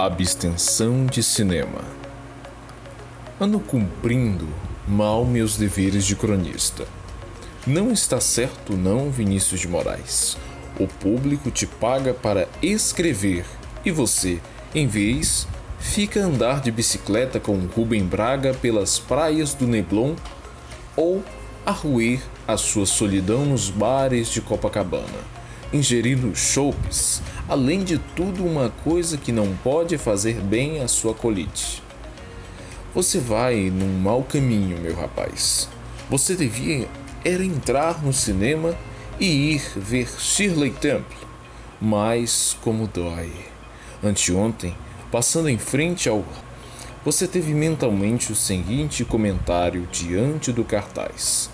Abstenção de cinema. Ando cumprindo mal meus deveres de cronista. Não está certo, não, Vinícius de Moraes. O público te paga para escrever e você, em vez, fica a andar de bicicleta com Rubem Braga pelas praias do Neblon ou a ruir a sua solidão nos bares de Copacabana ingerindo chopes, além de tudo uma coisa que não pode fazer bem à sua colite. Você vai num mau caminho, meu rapaz. Você devia era entrar no cinema e ir ver Shirley Temple. Mas como dói. Anteontem, passando em frente ao você teve mentalmente o seguinte comentário diante do cartaz: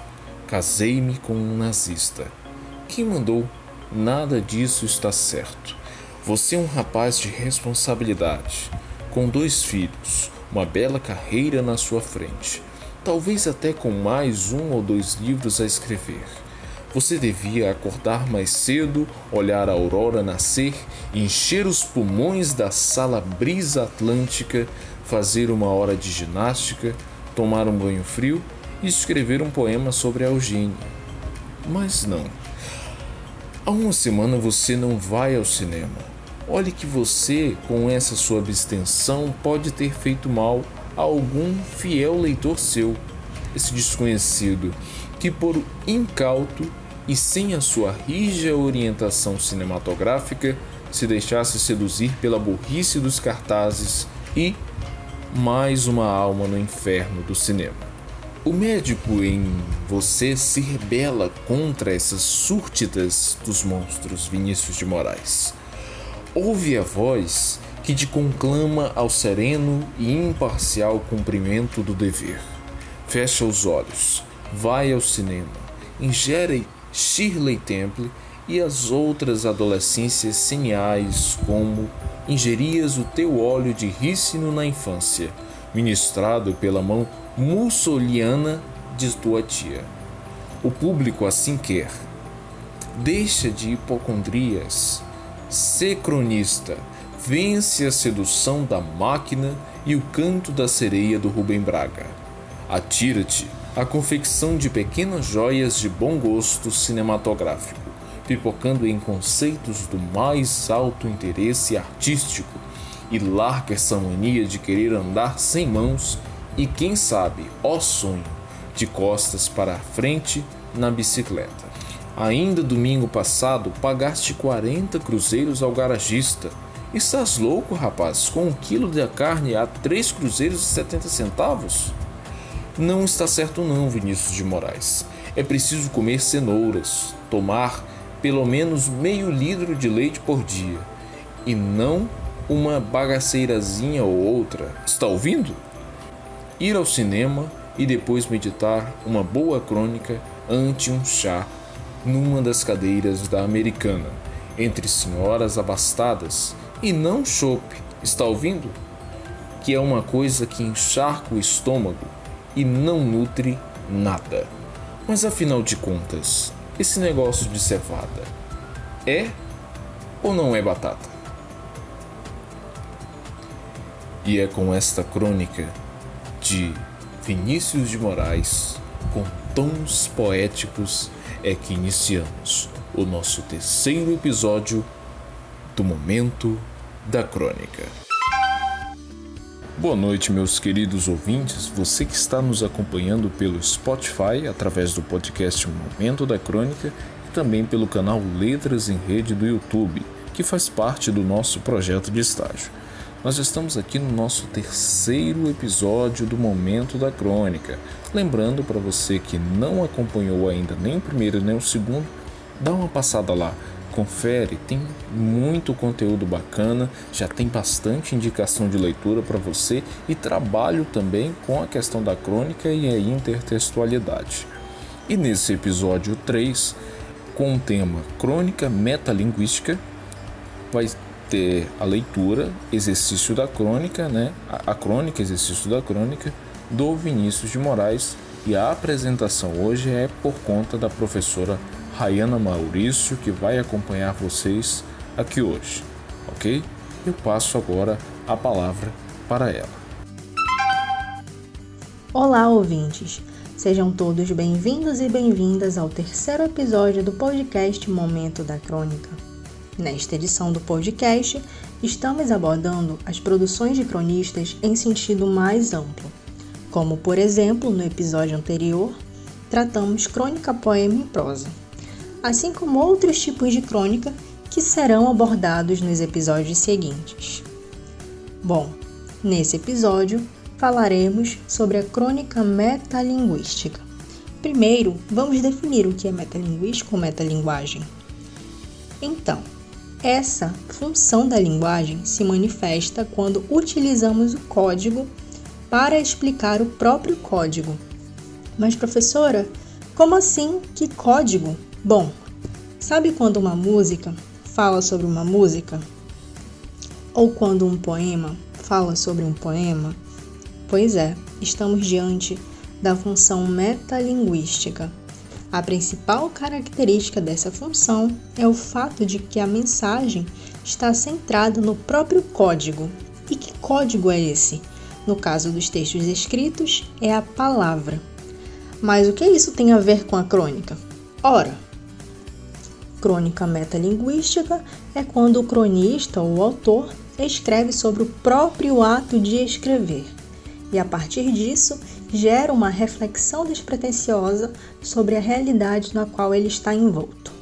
Casei-me com um nazista. Quem mandou Nada disso está certo. Você é um rapaz de responsabilidade, com dois filhos, uma bela carreira na sua frente, talvez até com mais um ou dois livros a escrever. Você devia acordar mais cedo, olhar a aurora nascer, encher os pulmões da sala brisa atlântica, fazer uma hora de ginástica, tomar um banho frio e escrever um poema sobre a Eugênia. Mas não. Há uma semana você não vai ao cinema. Olhe que você, com essa sua abstenção, pode ter feito mal a algum fiel leitor seu, esse desconhecido, que por incauto e sem a sua rija orientação cinematográfica se deixasse seduzir pela burrice dos cartazes e mais uma alma no inferno do cinema. O médico em você se rebela contra essas súrtidas dos monstros, Vinícius de Moraes. Ouve a voz que te conclama ao sereno e imparcial cumprimento do dever. Fecha os olhos, vai ao cinema, ingere Shirley Temple e as outras adolescências seniais como ingerias o teu óleo de rícino na infância, ministrado pela mão mussoliana de tua tia. O público assim quer. Deixa de hipocondrias. Sê cronista. Vence a sedução da máquina e o canto da sereia do Rubem Braga. Atira-te à confecção de pequenas joias de bom gosto cinematográfico, pipocando em conceitos do mais alto interesse artístico e larga essa mania de querer andar sem mãos e quem sabe, ó sonho, de costas para a frente na bicicleta. Ainda domingo passado pagaste 40 cruzeiros ao garagista. Estás louco, rapaz? Com um quilo de carne a 3 cruzeiros e 70 centavos? Não está certo não, Vinícius de Moraes. É preciso comer cenouras, tomar pelo menos meio litro de leite por dia e não uma bagaceirazinha ou outra. Está ouvindo? ir ao cinema e depois meditar uma boa crônica ante um chá numa das cadeiras da americana, entre senhoras abastadas, e não chope, está ouvindo? Que é uma coisa que encharca o estômago e não nutre nada. Mas afinal de contas, esse negócio de cevada é ou não é batata? E é com esta crônica de Vinícius de Moraes, com tons poéticos, é que iniciamos o nosso terceiro episódio do Momento da Crônica. Boa noite, meus queridos ouvintes, você que está nos acompanhando pelo Spotify através do podcast Momento da Crônica e também pelo canal Letras em Rede do YouTube, que faz parte do nosso projeto de estágio. Nós estamos aqui no nosso terceiro episódio do Momento da Crônica. Lembrando para você que não acompanhou ainda nem o primeiro nem o segundo, dá uma passada lá, confere, tem muito conteúdo bacana, já tem bastante indicação de leitura para você e trabalho também com a questão da crônica e a intertextualidade. E nesse episódio 3, com o tema Crônica Metalinguística, vai ter a leitura, exercício da crônica, né? A, a crônica, exercício da crônica do Vinícius de Moraes e a apresentação hoje é por conta da professora Rayana Maurício que vai acompanhar vocês aqui hoje, ok? Eu passo agora a palavra para ela. Olá, ouvintes! Sejam todos bem-vindos e bem-vindas ao terceiro episódio do podcast Momento da Crônica. Nesta edição do podcast, estamos abordando as produções de cronistas em sentido mais amplo, como, por exemplo, no episódio anterior, tratamos crônica, poema e prosa, assim como outros tipos de crônica que serão abordados nos episódios seguintes. Bom, nesse episódio falaremos sobre a crônica metalinguística. Primeiro, vamos definir o que é metalinguística ou metalinguagem. Então, essa função da linguagem se manifesta quando utilizamos o código para explicar o próprio código. Mas, professora, como assim? Que código? Bom, sabe quando uma música fala sobre uma música? Ou quando um poema fala sobre um poema? Pois é, estamos diante da função metalinguística. A principal característica dessa função é o fato de que a mensagem está centrada no próprio código. E que código é esse? No caso dos textos escritos, é a palavra. Mas o que isso tem a ver com a crônica? Ora, crônica metalinguística é quando o cronista ou o autor escreve sobre o próprio ato de escrever e, a partir disso, gera uma reflexão despretensiosa sobre a realidade na qual ele está envolto.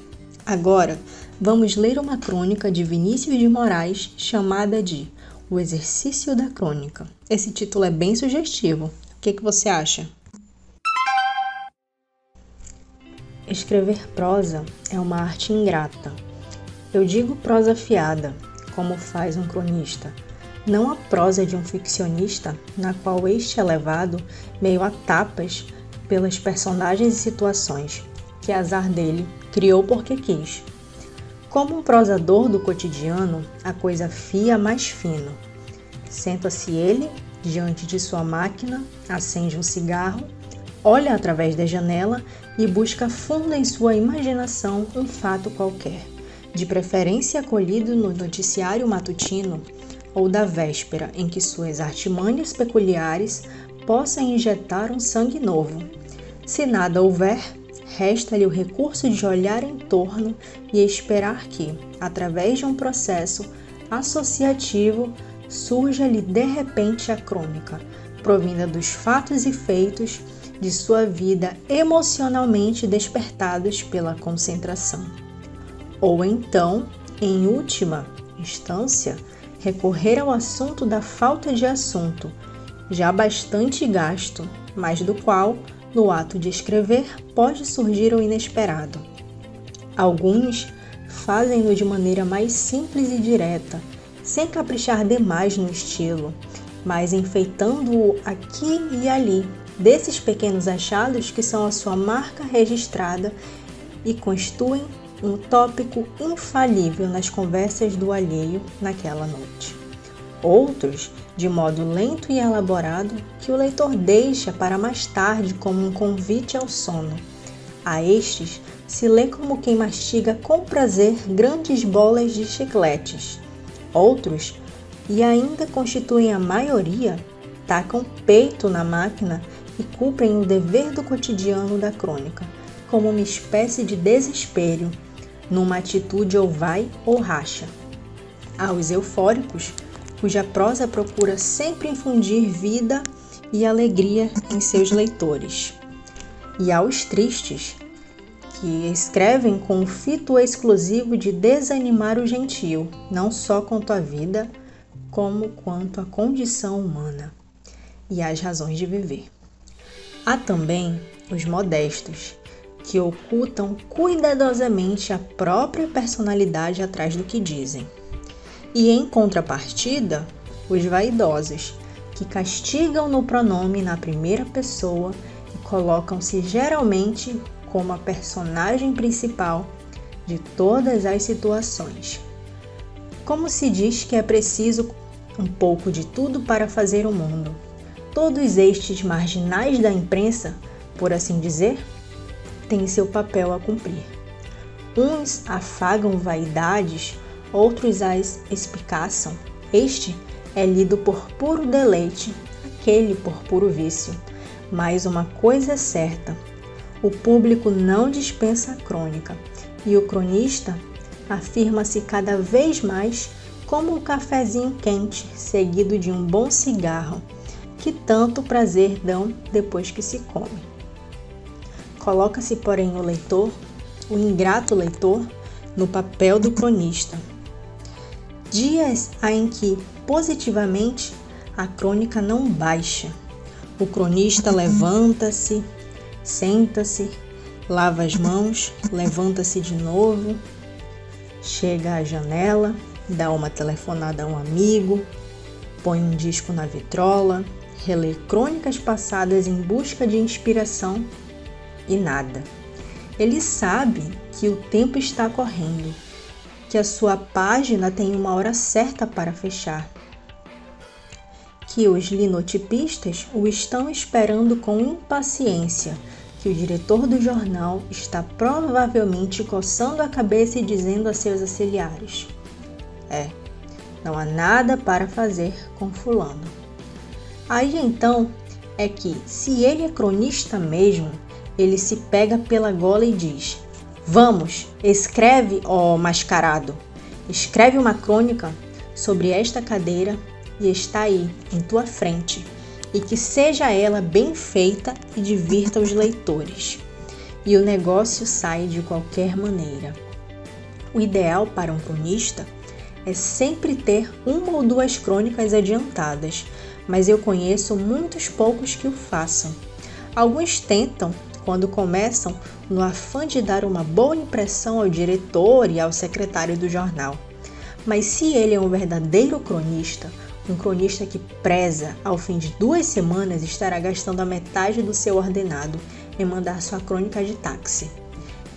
Agora, vamos ler uma crônica de Vinícius de Moraes chamada de O Exercício da Crônica. Esse título é bem sugestivo. O que, que você acha? Escrever prosa é uma arte ingrata. Eu digo prosa fiada, como faz um cronista não a prosa de um ficcionista, na qual este é levado meio a tapas pelas personagens e situações que azar dele criou porque quis. Como um prosador do cotidiano, a coisa fia mais fino. Senta-se ele diante de sua máquina, acende um cigarro, olha através da janela e busca fundo em sua imaginação um fato qualquer, de preferência acolhido no noticiário matutino ou da véspera em que suas artimanhas peculiares possam injetar um sangue novo. Se nada houver, resta-lhe o recurso de olhar em torno e esperar que, através de um processo associativo, surja-lhe de repente a crônica, provinda dos fatos e feitos de sua vida emocionalmente despertados pela concentração. Ou então, em última instância, recorrer ao assunto da falta de assunto, já bastante gasto, mas do qual, no ato de escrever, pode surgir o inesperado. Alguns fazem-no de maneira mais simples e direta, sem caprichar demais no estilo, mas enfeitando-o aqui e ali, desses pequenos achados que são a sua marca registrada e constituem um tópico infalível nas conversas do alheio naquela noite. Outros, de modo lento e elaborado, que o leitor deixa para mais tarde como um convite ao sono. A estes se lê como quem mastiga com prazer grandes bolas de chicletes. Outros, e ainda constituem a maioria, tacam peito na máquina e cumprem o dever do cotidiano da crônica, como uma espécie de desespero numa atitude ou vai ou racha. Aos eufóricos, cuja prosa procura sempre infundir vida e alegria em seus leitores. E aos tristes, que escrevem com o fito exclusivo de desanimar o gentio, não só quanto à vida, como quanto à condição humana e às razões de viver. Há também os modestos, que ocultam cuidadosamente a própria personalidade atrás do que dizem. E em contrapartida, os vaidosos, que castigam no pronome na primeira pessoa e colocam-se geralmente como a personagem principal de todas as situações. Como se diz que é preciso um pouco de tudo para fazer o mundo. Todos estes marginais da imprensa, por assim dizer, têm seu papel a cumprir. Uns afagam vaidades, outros as espicaçam. Este é lido por puro deleite, aquele por puro vício. Mas uma coisa é certa: o público não dispensa a crônica, e o cronista afirma-se cada vez mais como um cafezinho quente seguido de um bom cigarro, que tanto prazer dão depois que se come. Coloca-se, porém, o leitor, o ingrato leitor, no papel do cronista. Dias há em que, positivamente, a crônica não baixa. O cronista levanta-se, senta-se, lava as mãos, levanta-se de novo, chega à janela, dá uma telefonada a um amigo, põe um disco na vitrola, relê crônicas passadas em busca de inspiração e nada. Ele sabe que o tempo está correndo, que a sua página tem uma hora certa para fechar, que os linotipistas o estão esperando com impaciência, que o diretor do jornal está provavelmente coçando a cabeça e dizendo a seus auxiliares: É, não há nada para fazer com Fulano. Aí então é que, se ele é cronista mesmo, ele se pega pela gola e diz: Vamos, escreve, ó mascarado, escreve uma crônica sobre esta cadeira e está aí, em tua frente, e que seja ela bem feita e divirta os leitores. E o negócio sai de qualquer maneira. O ideal para um cronista é sempre ter uma ou duas crônicas adiantadas, mas eu conheço muitos poucos que o façam. Alguns tentam quando começam no afã de dar uma boa impressão ao diretor e ao secretário do jornal. Mas se ele é um verdadeiro cronista, um cronista que preza, ao fim de duas semanas, estará gastando a metade do seu ordenado em mandar sua crônica de táxi.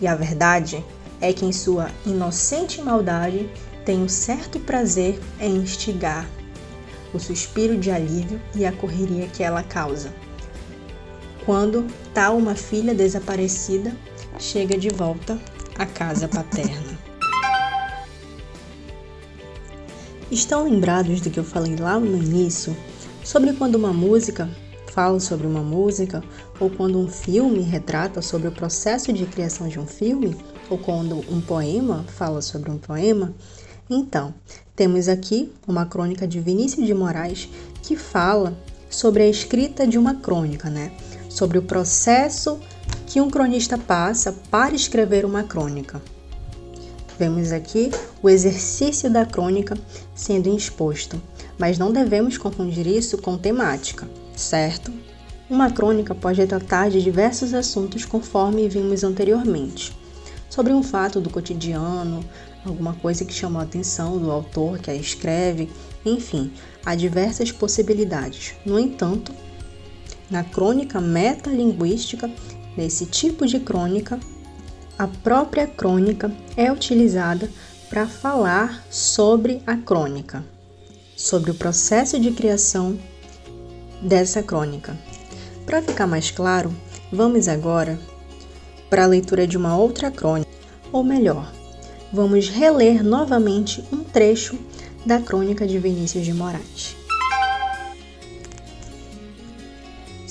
E a verdade é que, em sua inocente maldade, tem um certo prazer em instigar o suspiro de alívio e a correria que ela causa quando tal uma filha desaparecida chega de volta à casa paterna. Estão lembrados do que eu falei lá no início sobre quando uma música fala sobre uma música, ou quando um filme retrata sobre o processo de criação de um filme, ou quando um poema fala sobre um poema? Então, temos aqui uma crônica de Vinícius de Moraes que fala sobre a escrita de uma crônica, né? Sobre o processo que um cronista passa para escrever uma crônica. Vemos aqui o exercício da crônica sendo exposto, mas não devemos confundir isso com temática, certo? Uma crônica pode tratar de diversos assuntos conforme vimos anteriormente, sobre um fato do cotidiano, alguma coisa que chamou a atenção do autor que a escreve, enfim, há diversas possibilidades. No entanto, na crônica metalinguística, nesse tipo de crônica, a própria crônica é utilizada para falar sobre a crônica, sobre o processo de criação dessa crônica. Para ficar mais claro, vamos agora para a leitura de uma outra crônica, ou melhor, vamos reler novamente um trecho da crônica de Vinícius de Moraes.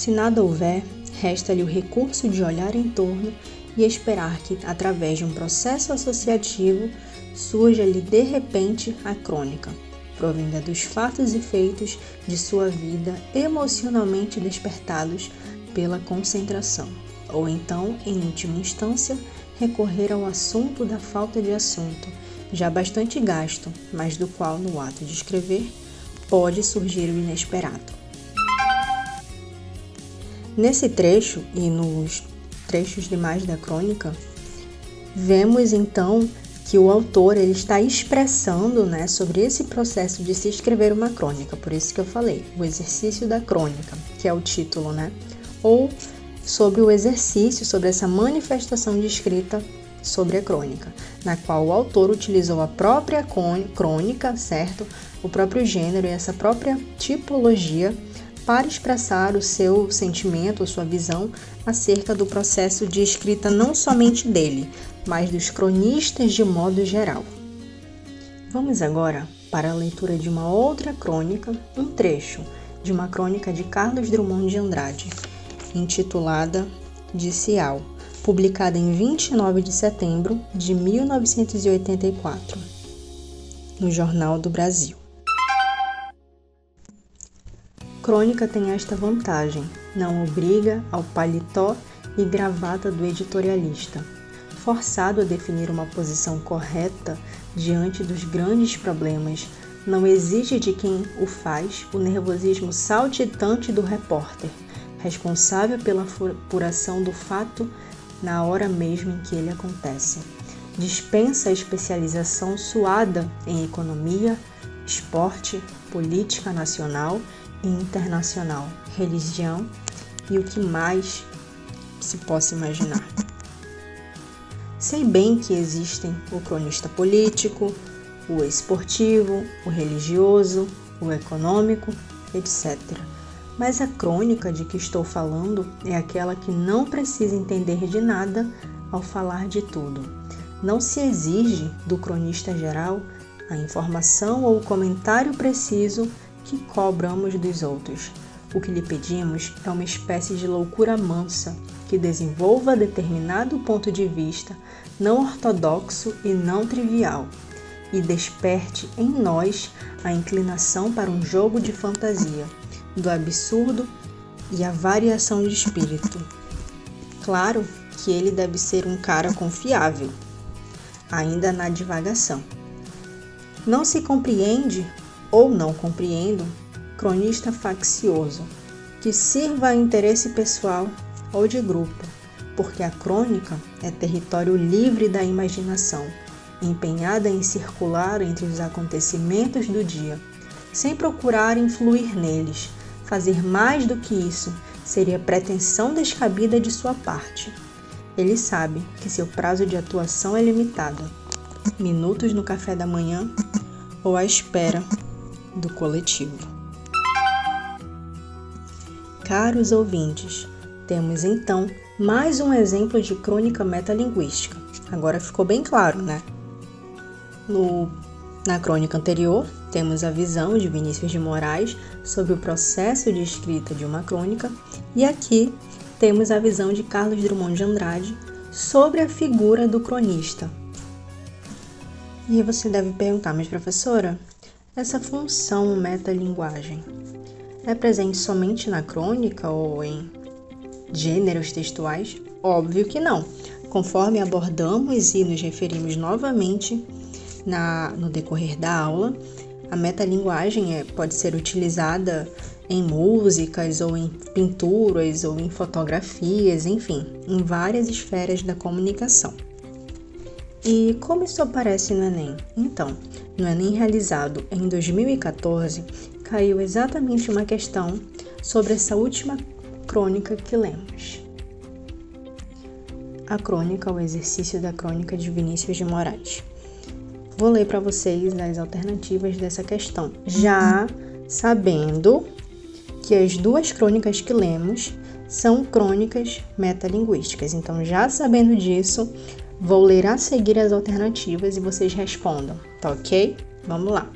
Se nada houver, resta-lhe o recurso de olhar em torno e esperar que, através de um processo associativo, surja-lhe de repente a crônica, provinda dos fatos e feitos de sua vida emocionalmente despertados pela concentração, ou então, em última instância, recorrer ao assunto da falta de assunto, já bastante gasto, mas do qual, no ato de escrever, pode surgir o inesperado. Nesse trecho e nos trechos demais da crônica, vemos então que o autor ele está expressando né, sobre esse processo de se escrever uma crônica, por isso que eu falei, o exercício da crônica, que é o título, né? Ou sobre o exercício, sobre essa manifestação de escrita sobre a crônica, na qual o autor utilizou a própria crônica, certo? O próprio gênero e essa própria tipologia para expressar o seu sentimento, a sua visão acerca do processo de escrita não somente dele, mas dos cronistas de modo geral. Vamos agora para a leitura de uma outra crônica, um trecho de uma crônica de Carlos Drummond de Andrade, intitulada De Cial, publicada em 29 de setembro de 1984, no Jornal do Brasil. Crônica tem esta vantagem: não obriga ao paletó e gravata do editorialista, forçado a definir uma posição correta diante dos grandes problemas, não exige de quem o faz o nervosismo saltitante do repórter, responsável pela apuração do fato na hora mesmo em que ele acontece. Dispensa a especialização suada em economia, esporte, política nacional e internacional, religião e o que mais se possa imaginar. Sei bem que existem o cronista político, o esportivo, o religioso, o econômico, etc. Mas a crônica de que estou falando é aquela que não precisa entender de nada ao falar de tudo. Não se exige do cronista geral a informação ou o comentário preciso que cobramos dos outros. O que lhe pedimos é uma espécie de loucura mansa que desenvolva determinado ponto de vista não ortodoxo e não trivial e desperte em nós a inclinação para um jogo de fantasia, do absurdo e a variação de espírito. Claro que ele deve ser um cara confiável, ainda na divagação. Não se compreende ou não compreendo, cronista faccioso, que sirva a interesse pessoal ou de grupo, porque a crônica é território livre da imaginação, empenhada em circular entre os acontecimentos do dia, sem procurar influir neles. Fazer mais do que isso seria pretensão descabida de sua parte. Ele sabe que seu prazo de atuação é limitado. Minutos no café da manhã ou à espera do coletivo. Caros ouvintes, temos então mais um exemplo de crônica metalinguística. Agora ficou bem claro, né? No, na crônica anterior, temos a visão de Vinícius de Moraes sobre o processo de escrita de uma crônica, e aqui temos a visão de Carlos Drummond de Andrade sobre a figura do cronista. E você deve perguntar, mas professora, essa função metalinguagem é presente somente na crônica ou em gêneros textuais? Óbvio que não. Conforme abordamos e nos referimos novamente na, no decorrer da aula, a metalinguagem é, pode ser utilizada em músicas ou em pinturas ou em fotografias, enfim, em várias esferas da comunicação. E como isso aparece no Enem? Então, no Enem realizado em 2014, caiu exatamente uma questão sobre essa última crônica que lemos. A crônica, o exercício da crônica de Vinícius de Moraes. Vou ler para vocês as alternativas dessa questão, já sabendo que as duas crônicas que lemos são crônicas metalinguísticas. Então, já sabendo disso, Vou ler a seguir as alternativas e vocês respondam, tá ok? Vamos lá.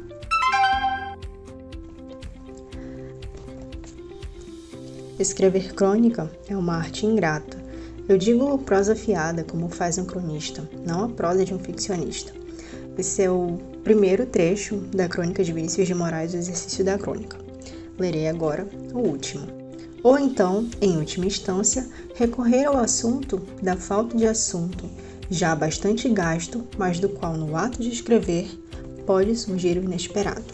Escrever crônica é uma arte ingrata. Eu digo prosa fiada, como faz um cronista, não a prosa de um ficcionista. Esse é o primeiro trecho da crônica de Vinícius de Moraes, o exercício da crônica. Lerei agora o último. Ou então, em última instância, recorrer ao assunto da falta de assunto já bastante gasto, mas do qual no ato de escrever pode surgir o inesperado.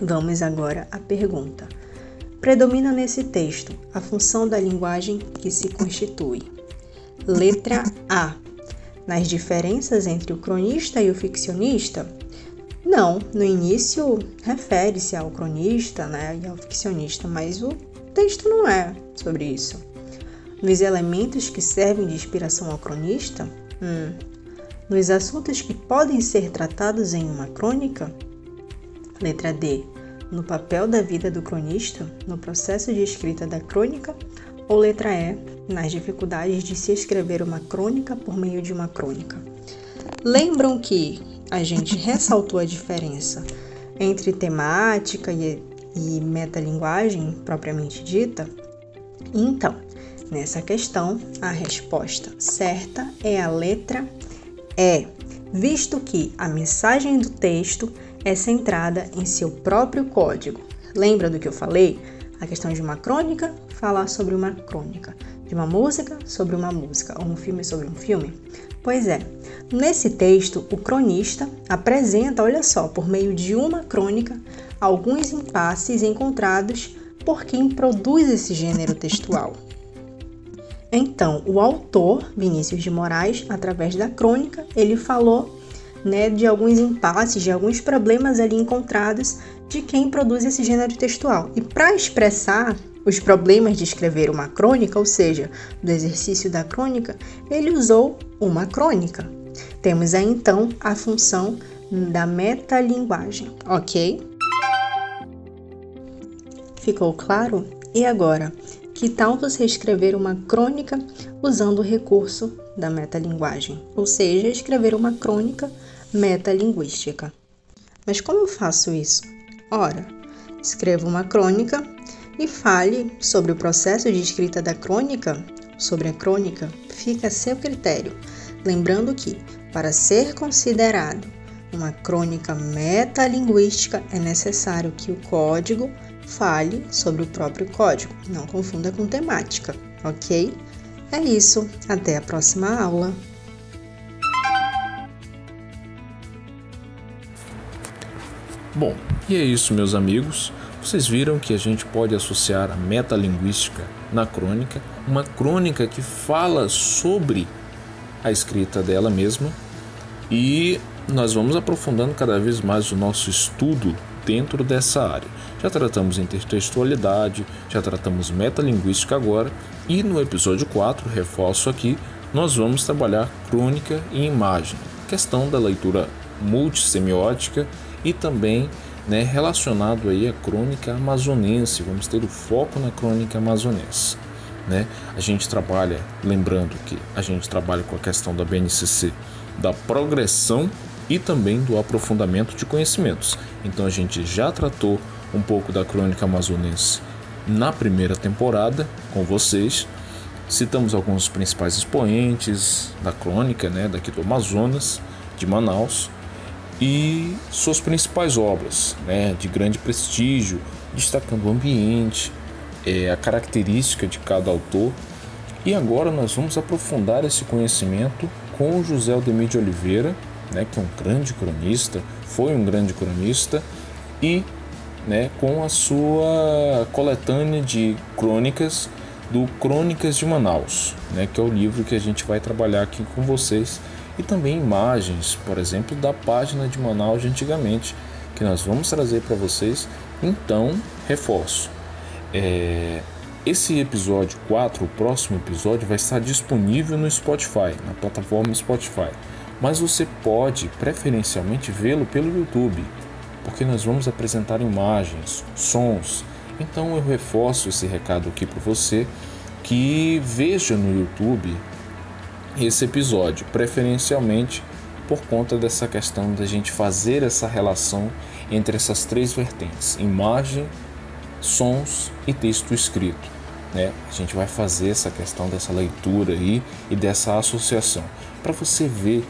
Vamos agora à pergunta. Predomina nesse texto a função da linguagem que se constitui. Letra A. Nas diferenças entre o cronista e o ficcionista? Não, no início refere-se ao cronista né, e ao ficcionista, mas o texto não é sobre isso. Nos elementos que servem de inspiração ao cronista, Hum. Nos assuntos que podem ser tratados em uma crônica? Letra D. No papel da vida do cronista, no processo de escrita da crônica? Ou letra E. Nas dificuldades de se escrever uma crônica por meio de uma crônica? Lembram que a gente ressaltou a diferença entre temática e, e metalinguagem propriamente dita? Então, nessa questão, a resposta certa é a letra E, visto que a mensagem do texto é centrada em seu próprio código. Lembra do que eu falei? A questão de uma crônica, falar sobre uma crônica. De uma música, sobre uma música. Ou um filme sobre um filme. Pois é, nesse texto, o cronista apresenta, olha só, por meio de uma crônica, alguns impasses encontrados por quem produz esse gênero textual. Então, o autor, Vinícius de Moraes, através da crônica, ele falou né, de alguns impasses, de alguns problemas ali encontrados de quem produz esse gênero textual. E para expressar os problemas de escrever uma crônica, ou seja, do exercício da crônica, ele usou uma crônica. Temos aí então a função da metalinguagem, ok? Ficou claro? E agora, que tal você escrever uma crônica usando o recurso da metalinguagem, ou seja, escrever uma crônica metalinguística? Mas como eu faço isso? Ora, escreva uma crônica e fale sobre o processo de escrita da crônica. Sobre a crônica, fica a seu critério, lembrando que, para ser considerado uma crônica metalinguística, é necessário que o código fale sobre o próprio código, não confunda com temática, ok? É isso, até a próxima aula! Bom, e é isso, meus amigos. Vocês viram que a gente pode associar a metalinguística na crônica, uma crônica que fala sobre a escrita dela mesma, e nós vamos aprofundando cada vez mais o nosso estudo dentro dessa área. Já tratamos intertextualidade, já tratamos metalinguística agora, e no episódio 4, reforço aqui, nós vamos trabalhar crônica e imagem, questão da leitura multissemiótica e também né, relacionado aí à crônica amazonense. Vamos ter o foco na crônica amazonense. Né? A gente trabalha, lembrando que a gente trabalha com a questão da BNCC, da progressão e também do aprofundamento de conhecimentos. Então a gente já tratou um pouco da crônica amazonense na primeira temporada com vocês. Citamos alguns principais expoentes da crônica, né, daqui do Amazonas, de Manaus, e suas principais obras, né, de grande prestígio, destacando o ambiente, é, a característica de cada autor. E agora nós vamos aprofundar esse conhecimento com José Aldemir de Oliveira, né, que é um grande cronista, foi um grande cronista, e né, com a sua coletânea de crônicas do Crônicas de Manaus, né, que é o livro que a gente vai trabalhar aqui com vocês e também imagens, por exemplo, da página de Manaus de antigamente, que nós vamos trazer para vocês. Então, reforço. É, esse episódio 4, o próximo episódio, vai estar disponível no Spotify, na plataforma Spotify. Mas você pode preferencialmente vê-lo pelo YouTube, porque nós vamos apresentar imagens, sons. Então eu reforço esse recado aqui para você que veja no YouTube esse episódio, preferencialmente por conta dessa questão da gente fazer essa relação entre essas três vertentes: imagem, sons e texto escrito. Né? A gente vai fazer essa questão dessa leitura aí e dessa associação para você ver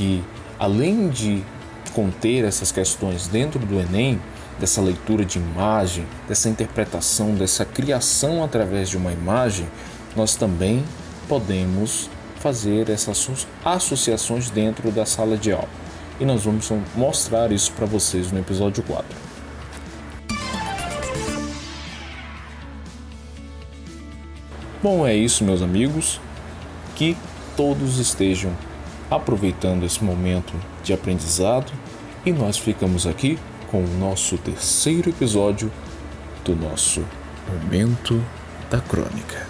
que além de conter essas questões dentro do Enem, dessa leitura de imagem, dessa interpretação, dessa criação através de uma imagem, nós também podemos fazer essas associações dentro da sala de aula. E nós vamos mostrar isso para vocês no episódio 4. Bom, é isso, meus amigos. Que todos estejam aproveitando esse momento de aprendizado e nós ficamos aqui com o nosso terceiro episódio do nosso Momento da Crônica.